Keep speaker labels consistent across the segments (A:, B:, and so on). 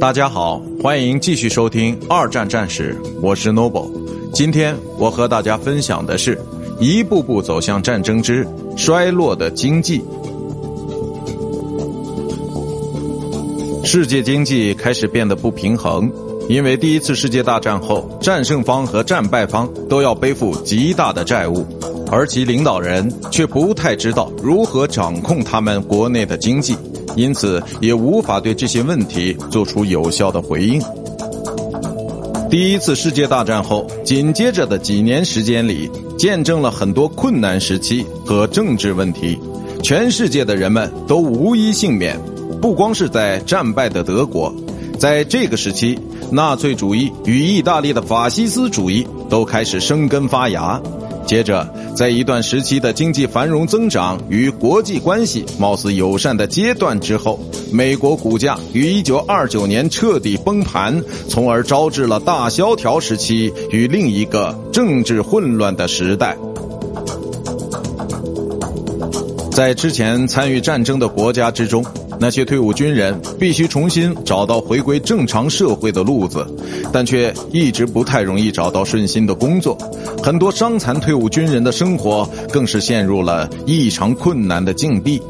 A: 大家好，欢迎继续收听《二战战史》，我是 Noble。今天我和大家分享的是一步步走向战争之衰落的经济。世界经济开始变得不平衡，因为第一次世界大战后，战胜方和战败方都要背负极大的债务，而其领导人却不太知道如何掌控他们国内的经济。因此，也无法对这些问题做出有效的回应。第一次世界大战后，紧接着的几年时间里，见证了很多困难时期和政治问题，全世界的人们都无一幸免。不光是在战败的德国，在这个时期，纳粹主义与意大利的法西斯主义都开始生根发芽。接着，在一段时期的经济繁荣增长与国际关系貌似友善的阶段之后，美国股价于1929年彻底崩盘，从而招致了大萧条时期与另一个政治混乱的时代。在之前参与战争的国家之中。那些退伍军人必须重新找到回归正常社会的路子，但却一直不太容易找到顺心的工作。很多伤残退伍军人的生活更是陷入了异常困难的境地。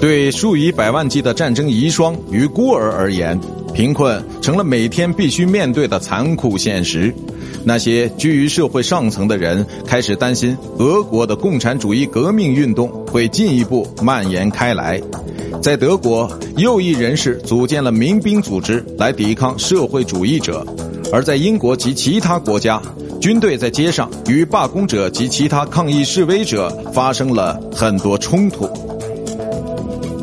A: 对数以百万计的战争遗孀与孤儿而言，贫困成了每天必须面对的残酷现实。那些居于社会上层的人开始担心，俄国的共产主义革命运动会进一步蔓延开来。在德国，右翼人士组建了民兵组织来抵抗社会主义者；而在英国及其他国家，军队在街上与罢工者及其他抗议示威者发生了很多冲突。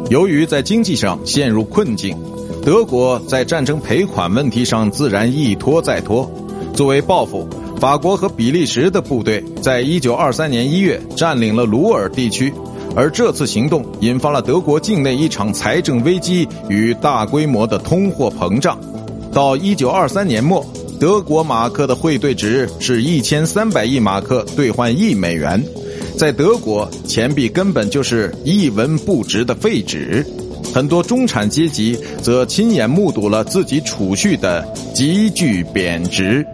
A: 由于在经济上陷入困境，德国在战争赔款问题上自然一拖再拖。作为报复，法国和比利时的部队在一九二三年一月占领了鲁尔地区，而这次行动引发了德国境内一场财政危机与大规模的通货膨胀。到一九二三年末，德国马克的汇兑值是一千三百亿马克兑换一美元，在德国，钱币根本就是一文不值的废纸。很多中产阶级则亲眼目睹了自己储蓄的急剧贬值。